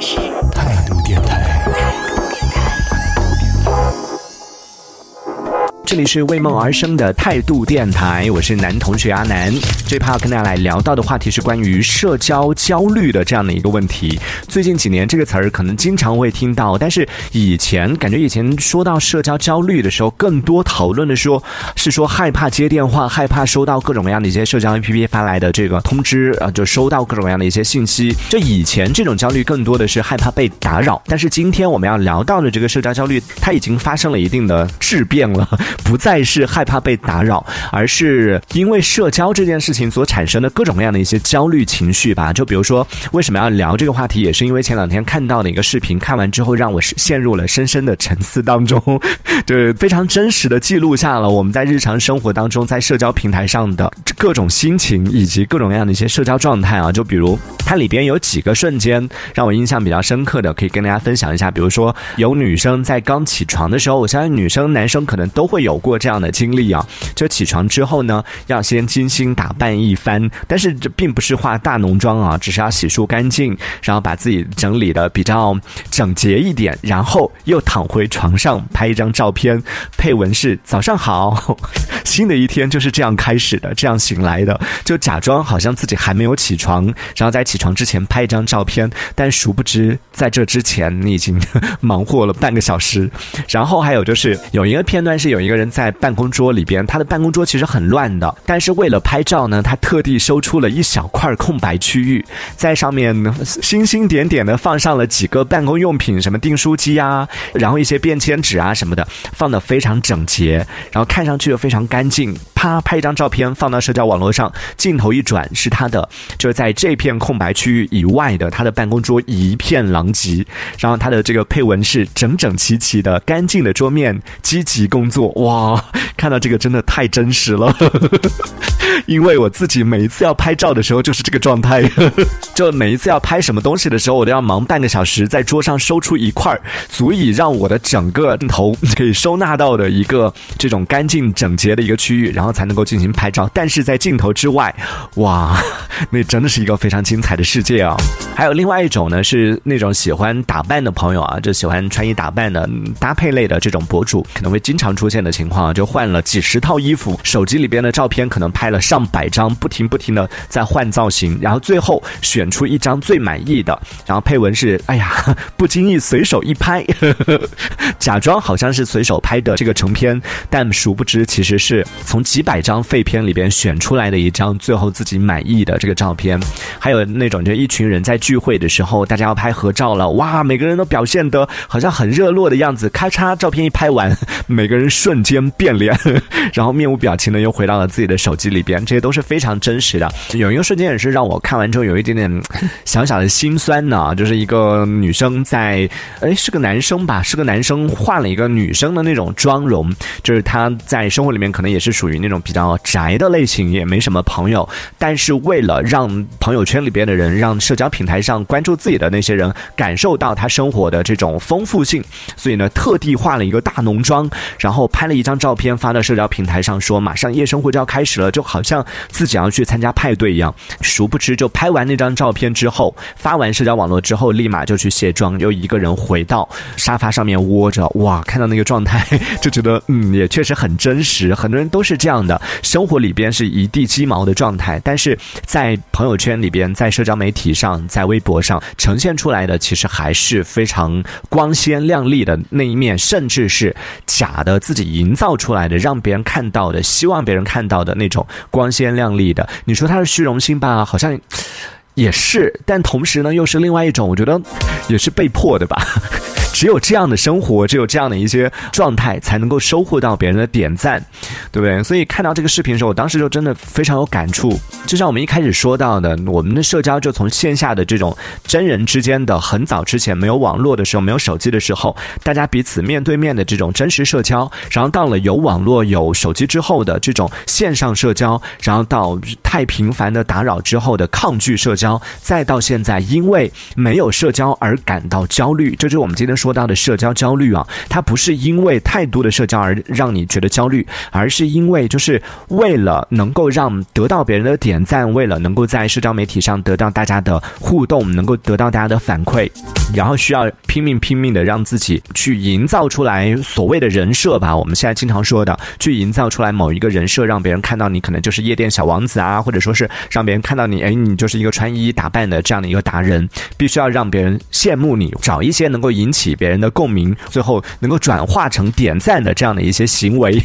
里这里是为梦而生的态度电台，我是男同学阿南。这趴要跟大家来聊到的话题是关于社交焦虑的这样的一个问题。最近几年这个词儿可能经常会听到，但是以前感觉以前说到社交焦虑的时候，更多讨论的说是说害怕接电话，害怕收到各种各样的一些社交 APP 发来的这个通知啊，就收到各种各样的一些信息。就以前这种焦虑更多的是害怕被打扰，但是今天我们要聊到的这个社交焦虑，它已经发生了一定的质变了。不再是害怕被打扰，而是因为社交这件事情所产生的各种各样的一些焦虑情绪吧。就比如说，为什么要聊这个话题，也是因为前两天看到的一个视频，看完之后让我陷入了深深的沉思当中，就是非常真实的记录下了我们在日常生活当中在社交平台上的各种心情以及各种各样的一些社交状态啊。就比如它里边有几个瞬间让我印象比较深刻的，可以跟大家分享一下。比如说，有女生在刚起床的时候，我相信女生、男生可能都会有。有过这样的经历啊，就起床之后呢，要先精心打扮一番，但是这并不是化大浓妆啊，只是要洗漱干净，然后把自己整理的比较整洁一点，然后又躺回床上拍一张照片，配文是早上好，新的一天就是这样开始的，这样醒来的，就假装好像自己还没有起床，然后在起床之前拍一张照片，但殊不知在这之前你已经 忙活了半个小时，然后还有就是有一个片段是有一个人。在办公桌里边，他的办公桌其实很乱的，但是为了拍照呢，他特地收出了一小块空白区域，在上面 星星点点的放上了几个办公用品，什么订书机啊，然后一些便签纸啊什么的，放的非常整洁，然后看上去又非常干净。他，拍一张照片放到社交网络上，镜头一转是他的，就是在这片空白区域以外的他的办公桌一片狼藉，然后他的这个配文是整整齐齐的干净的桌面，积极工作。哇，看到这个真的太真实了，因为我自己每一次要拍照的时候就是这个状态，就每一次要拍什么东西的时候，我都要忙半个小时，在桌上收出一块足以让我的整个镜头可以收纳到的一个这种干净整洁的一个区域，然后。才能够进行拍照，但是在镜头之外，哇，那真的是一个非常精彩的世界啊！还有另外一种呢，是那种喜欢打扮的朋友啊，就喜欢穿衣打扮的搭配类的这种博主，可能会经常出现的情况，就换了几十套衣服，手机里边的照片可能拍了上百张，不停不停的在换造型，然后最后选出一张最满意的，然后配文是：哎呀，不经意随手一拍，假装好像是随手拍的这个成片，但殊不知其实是从几。百张废片里边选出来的一张最后自己满意的这个照片，还有那种就一群人在聚会的时候，大家要拍合照了，哇，每个人都表现得好像很热络的样子，咔嚓，照片一拍完，每个人瞬间变脸，然后面无表情的又回到了自己的手机里边，这些都是非常真实的。有一个瞬间也是让我看完之后有一点点 小小的心酸呢，就是一个女生在，哎，是个男生吧，是个男生换了一个女生的那种妆容，就是他在生活里面可能也是属于那。种种比较宅的类型，也没什么朋友，但是为了让朋友圈里边的人，让社交平台上关注自己的那些人感受到他生活的这种丰富性，所以呢，特地化了一个大浓妆，然后拍了一张照片发到社交平台上，说马上夜生活就要开始了，就好像自己要去参加派对一样。殊不知，就拍完那张照片之后，发完社交网络之后，立马就去卸妆，又一个人回到沙发上面窝着。哇，看到那个状态，就觉得嗯，也确实很真实。很多人都是这样。的生活里边是一地鸡毛的状态，但是在朋友圈里边，在社交媒体上，在微博上呈现出来的，其实还是非常光鲜亮丽的那一面，甚至是假的自己营造出来的，让别人看到的，希望别人看到的那种光鲜亮丽的。你说他是虚荣心吧？好像也是，但同时呢，又是另外一种，我觉得也是被迫的吧。只有这样的生活，只有这样的一些状态，才能够收获到别人的点赞，对不对？所以看到这个视频的时候，我当时就真的非常有感触。就像我们一开始说到的，我们的社交就从线下的这种真人之间的，很早之前没有网络的时候，没有手机的时候，大家彼此面对面的这种真实社交，然后到了有网络、有手机之后的这种线上社交，然后到太频繁的打扰之后的抗拒社交，再到现在因为没有社交而感到焦虑，这就是我们今天。说到的社交焦虑啊，它不是因为太多的社交而让你觉得焦虑，而是因为就是为了能够让得到别人的点赞，为了能够在社交媒体上得到大家的互动，能够得到大家的反馈，然后需要拼命拼命的让自己去营造出来所谓的人设吧。我们现在经常说的，去营造出来某一个人设，让别人看到你可能就是夜店小王子啊，或者说是让别人看到你，哎，你就是一个穿衣打扮的这样的一个达人，必须要让别人羡慕你，找一些能够引起别人的共鸣，最后能够转化成点赞的这样的一些行为，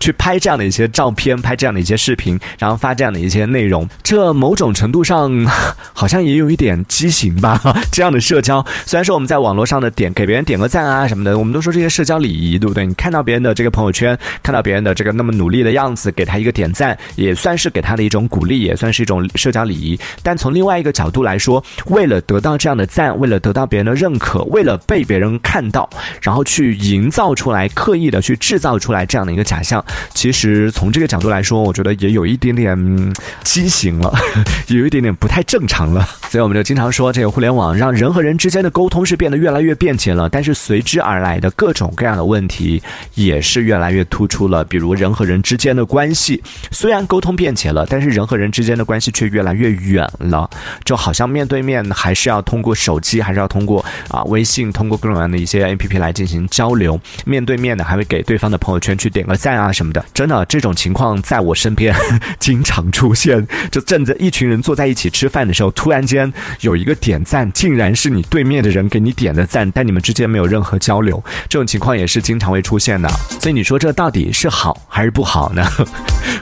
去拍这样的一些照片，拍这样的一些视频，然后发这样的一些内容。这某种程度上 好像也有一点畸形吧？这样的社交，虽然说我们在网络上的点给别人点个赞啊什么的，我们都说这些社交礼仪，对不对？你看到别人的这个朋友圈，看到别人的这个那么努力的样子，给他一个点赞，也算是给他的一种鼓励，也算是一种社交礼仪。但从另外一个角度来说，为了得到这样的赞，为了得到别人的认可，为了被别人看到，然后去营造出来，刻意的去制造出来这样的一个假象，其实从这个角度来说，我觉得也有一点点畸形了，有一点点不太正常了。所以我们就经常说，这个互联网让人和人之间的沟通是变得越来越便捷了，但是随之而来的各种各样的问题也是越来越突出了。比如人和人之间的关系，虽然沟通便捷了，但是人和人之间的关系却越来越远了。就好像面对面还是要通过手机，还是要通过啊微信，通过各种各样的一些 A P P 来进行交流。面对面的还会给对方的朋友圈去点个赞啊什么的。真的这种情况在我身边经常出现。就正在一群人坐在一起吃饭的时候，突然间有一个点赞，竟然是你对面的人给你点的赞，但你们之间没有任何交流。这种情况也是经常会出现的。所以你说这到底是好还是不好呢？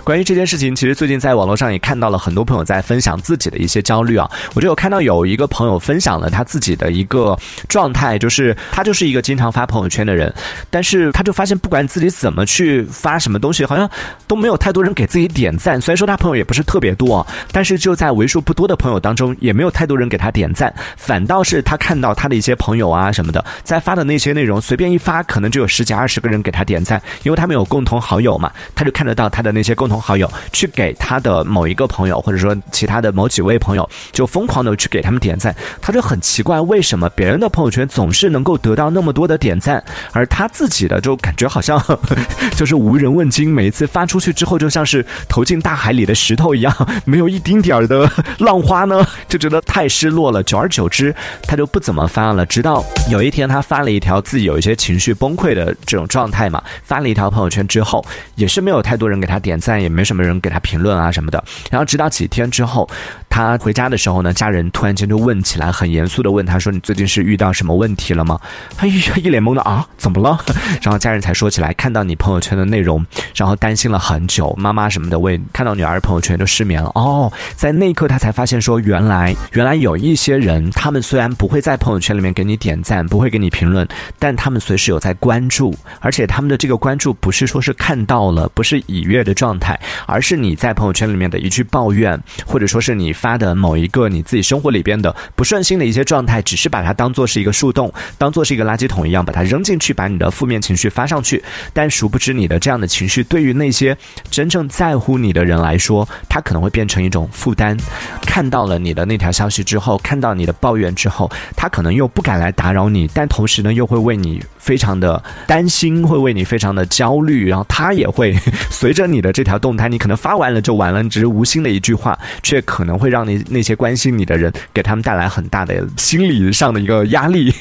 关于这件事情，其实最近在网络上也看到了很多朋友在分享自己的一些焦虑啊。我就有看到有一个朋友分享了他自己的一个状态，就是他就是一个经常发朋友圈的人，但是他就发现不管自己怎么去发什么东西，好像都没有太多人给自己点赞。虽然说他朋友也不是特别多，但是就在为数不多的朋友当中，也没有太多人给他点赞，反倒是他看到他的一些朋友啊什么的在发的那些内容，随便一发，可能就有十几二十个人给他点赞，因为他们有共同好友嘛，他就看得到他的那些共同好友去给他的某一个朋友，或者说其他的某几位朋友，就疯狂的去给他们点赞，他就很奇怪，为什么别人的朋友圈总是能够得到那么多的点赞，而他自己的就感觉好像 就是无人问津，每一次发出去之后，就像是投进大海里的石头一样，没有一丁点儿的浪花呢，就觉得太失落了。久而久之，他就不怎么发了。直到有一天，他发了一条自己有一些情绪崩溃的这种状态嘛，发了一条朋友圈之后，也是没有太多人给他点赞，也没什么人给他评论啊什么的。然后直到几天之后，他回家的时候呢，家人突然间就问起来，很严肃的问他说：“你最近是遇到什么问题了吗？”他一一脸懵的啊，怎么了？然后家人才说起来，看到你朋友圈的内容，然后担心了很久，妈妈什么的为看到女儿朋友圈就失眠了。哦，在那一刻他才发现说，原来原来有一些人，他们虽然不会在朋友圈里面给你点赞，不会给你评论，但他们随时有在关注，而且他们的这个关注不是说是看到了，不是已阅的状态，而是你在朋友圈里面的一句抱怨，或者说是你发的某一个你自己生活里边的不顺心的一些状态，只是把它当做是一个树洞，当做是一个垃圾桶一样，把它扔进去，把你的负面情绪发上去。但殊不知，你的这样的情绪对于那些真正在乎你的人来说，他可能会变成一种负担。看到了你的那条消息之后，看到你的抱怨之后，他可能又不敢来打扰你，但同时呢，又会为你非常的担心，会为你非常的焦虑，然后他也会随着你的这条动态，你可能发完了就完了，只是无心的一句话，却可能会让你那些关心你的人给他们带来很大的心理上的一个压力。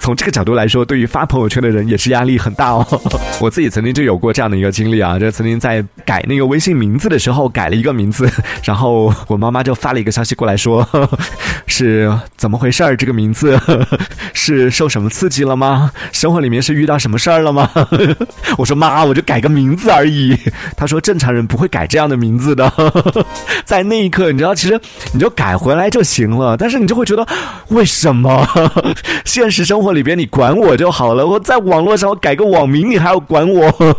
从这个角度来说，对于发朋友圈的人也是压力很大哦。我自己曾经就有过这样的一个经历啊，就曾经在改那个微信名字的时候改了一个名字，然后我妈妈就发了一个消息过来说，是怎么回事儿？这个名字是受什么刺激了吗？生活里面是遇到什么事儿了吗？我说妈，我就改个名字而已。她说正常人不会改这样的名字的。在那一刻，你知道，其实你就改回来就行了，但是你就会觉得为什么？现实生活里边你管我就好了，我在网络上我改个网名你还要管我，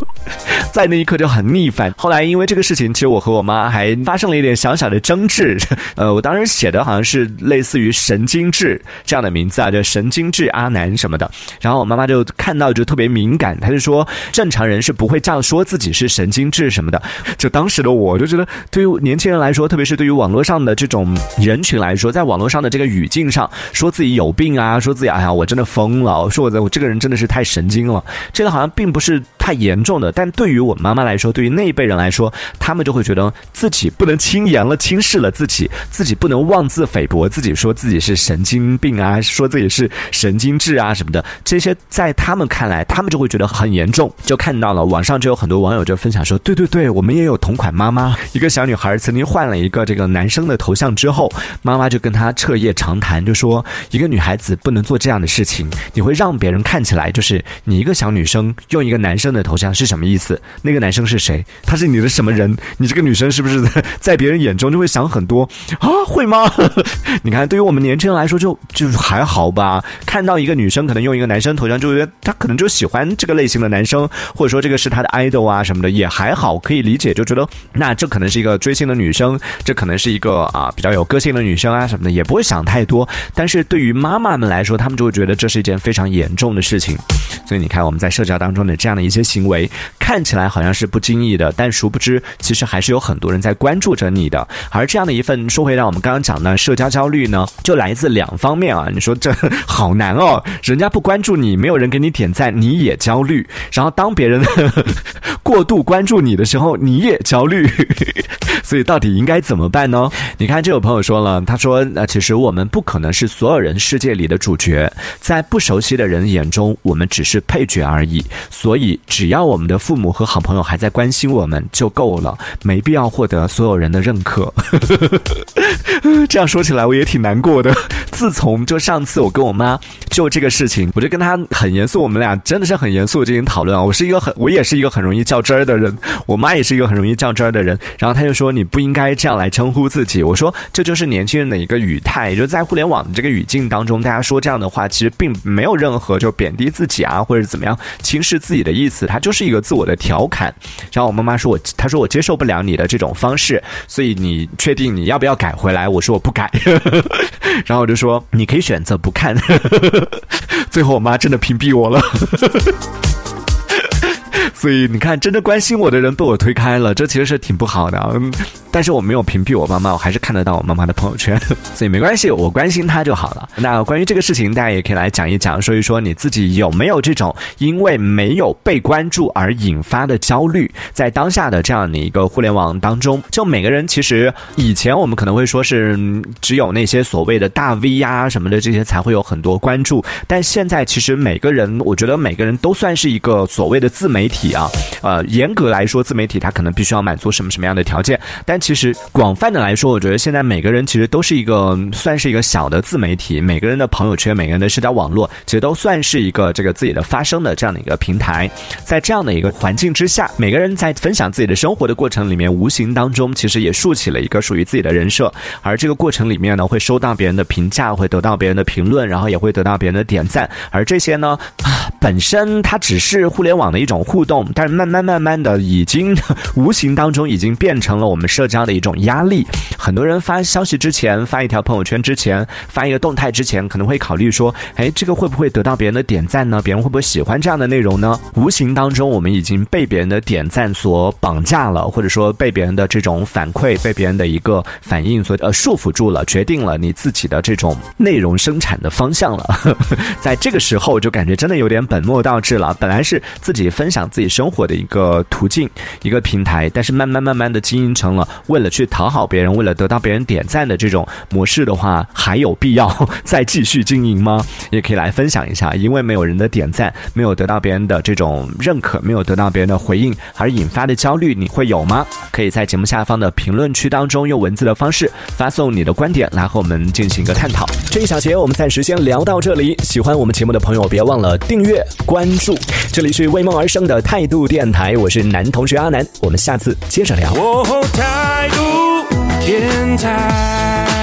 在那一刻就很逆反。后来因为这个事情，其实我和我妈还发生了一点小小的争执。呃，我当时写的好像是类似于神经质这样的名字啊，就神经质阿南什么的。然后我妈妈就看到就特别敏感，她就说正常人是不会这样说自己是神经质什么的。就当时的我就觉得，对于年轻人来说，特别是对于网络上的这种人群来说，在网络上的这个语境上，说自己有病啊，说自己哎呀我真的疯了，说我我这个人真的是太神经了，这个好像并不是太严重的，但对于于我妈妈来说，对于那一辈人来说，他们就会觉得自己不能轻言了、轻视了自己，自己不能妄自菲薄，自己说自己是神经病啊，说自己是神经质啊什么的。这些在他们看来，他们就会觉得很严重。就看到了网上就有很多网友就分享说：“对对对，我们也有同款妈妈。一个小女孩曾经换了一个这个男生的头像之后，妈妈就跟她彻夜长谈，就说一个女孩子不能做这样的事情，你会让别人看起来就是你一个小女生用一个男生的头像是什么意思？那个男生是谁？他是你的什么人？你这个女生是不是在别人眼中就会想很多啊？会吗？你看，对于我们年轻人来说，就就还好吧。看到一个女生可能用一个男生头像，就觉得她可能就喜欢这个类型的男生，或者说这个是她的 idol 啊什么的，也还好，可以理解。就觉得那这可能是一个追星的女生，这可能是一个啊比较有个性的女生啊什么的，也不会想太多。但是对于妈妈们来说，她们就会觉得这是一件非常严重的事情。所以你看，我们在社交当中的这样的一些行为，看起来好像是不经意的，但殊不知，其实还是有很多人在关注着你的。而这样的一份，说回到我们刚刚讲的社交焦虑呢，就来自两方面啊。你说这好难哦，人家不关注你，没有人给你点赞，你也焦虑；然后当别人过度关注你的时候，你也焦虑。所以到底应该怎么办呢？你看，这有朋友说了，他说：“呃，其实我们不可能是所有人世界里的主角，在不熟悉的人眼中，我们只只是配角而已。所以，只要我们的父母和好朋友还在关心我们就够了，没必要获得所有人的认可。”这样说起来，我也挺难过的。自从就上次我跟我妈就这个事情，我就跟她很严肃，我们俩真的是很严肃进行讨论啊。我是一个很，我也是一个很容易较真儿的人，我妈也是一个很容易较真儿的人。然后她就说：“你不应该这样来称呼自己。”我说：“这就是年轻人的一个语态，也就在互联网的这个语境当中，大家说这样的话，其实并没有任何就贬低自己啊，啊或者怎么样轻视自己的意思，他就是一个自我的调侃。”然后我妈妈说：“我，她说我接受不了你的这种方式，所以你确定你要不要改回来？”我说：“我不改。”然后我就说：“你可以选择不看。”最后我妈真的屏蔽我了。所以你看，真的关心我的人被我推开了，这其实是挺不好的。嗯，但是我没有屏蔽我妈妈，我还是看得到我妈妈的朋友圈，所以没关系，我关心她就好了。那关于这个事情，大家也可以来讲一讲，说一说你自己有没有这种因为没有被关注而引发的焦虑？在当下的这样的一个互联网当中，就每个人其实以前我们可能会说是只有那些所谓的大 V 呀什么的这些才会有很多关注，但现在其实每个人，我觉得每个人都算是一个所谓的自媒体。啊，呃，严格来说，自媒体它可能必须要满足什么什么样的条件？但其实广泛的来说，我觉得现在每个人其实都是一个算是一个小的自媒体，每个人的朋友圈、每个人的社交网络，其实都算是一个这个自己的发声的这样的一个平台。在这样的一个环境之下，每个人在分享自己的生活的过程里面，无形当中其实也竖起了一个属于自己的人设。而这个过程里面呢，会收到别人的评价，会得到别人的评论，然后也会得到别人的点赞。而这些呢，啊，本身它只是互联网的一种互动。但是慢慢慢慢的，已经无形当中已经变成了我们社交的一种压力。很多人发消息之前，发一条朋友圈之前，发一个动态之前，可能会考虑说：“哎，这个会不会得到别人的点赞呢？别人会不会喜欢这样的内容呢？”无形当中，我们已经被别人的点赞所绑架了，或者说被别人的这种反馈、被别人的一个反应所呃束缚住了，决定了你自己的这种内容生产的方向了。在这个时候，就感觉真的有点本末倒置了。本来是自己分享自己。生活的一个途径，一个平台，但是慢慢慢慢的经营成了为了去讨好别人，为了得到别人点赞的这种模式的话，还有必要 再继续经营吗？也可以来分享一下，因为没有人的点赞，没有得到别人的这种认可，没有得到别人的回应而引发的焦虑，你会有吗？可以在节目下方的评论区当中用文字的方式发送你的观点来和我们进行一个探讨。这一小节我们暂时先聊到这里，喜欢我们节目的朋友别忘了订阅关注，这里是为梦而生的太。态度电台，我是男同学阿南，我们下次接着聊。态度电台。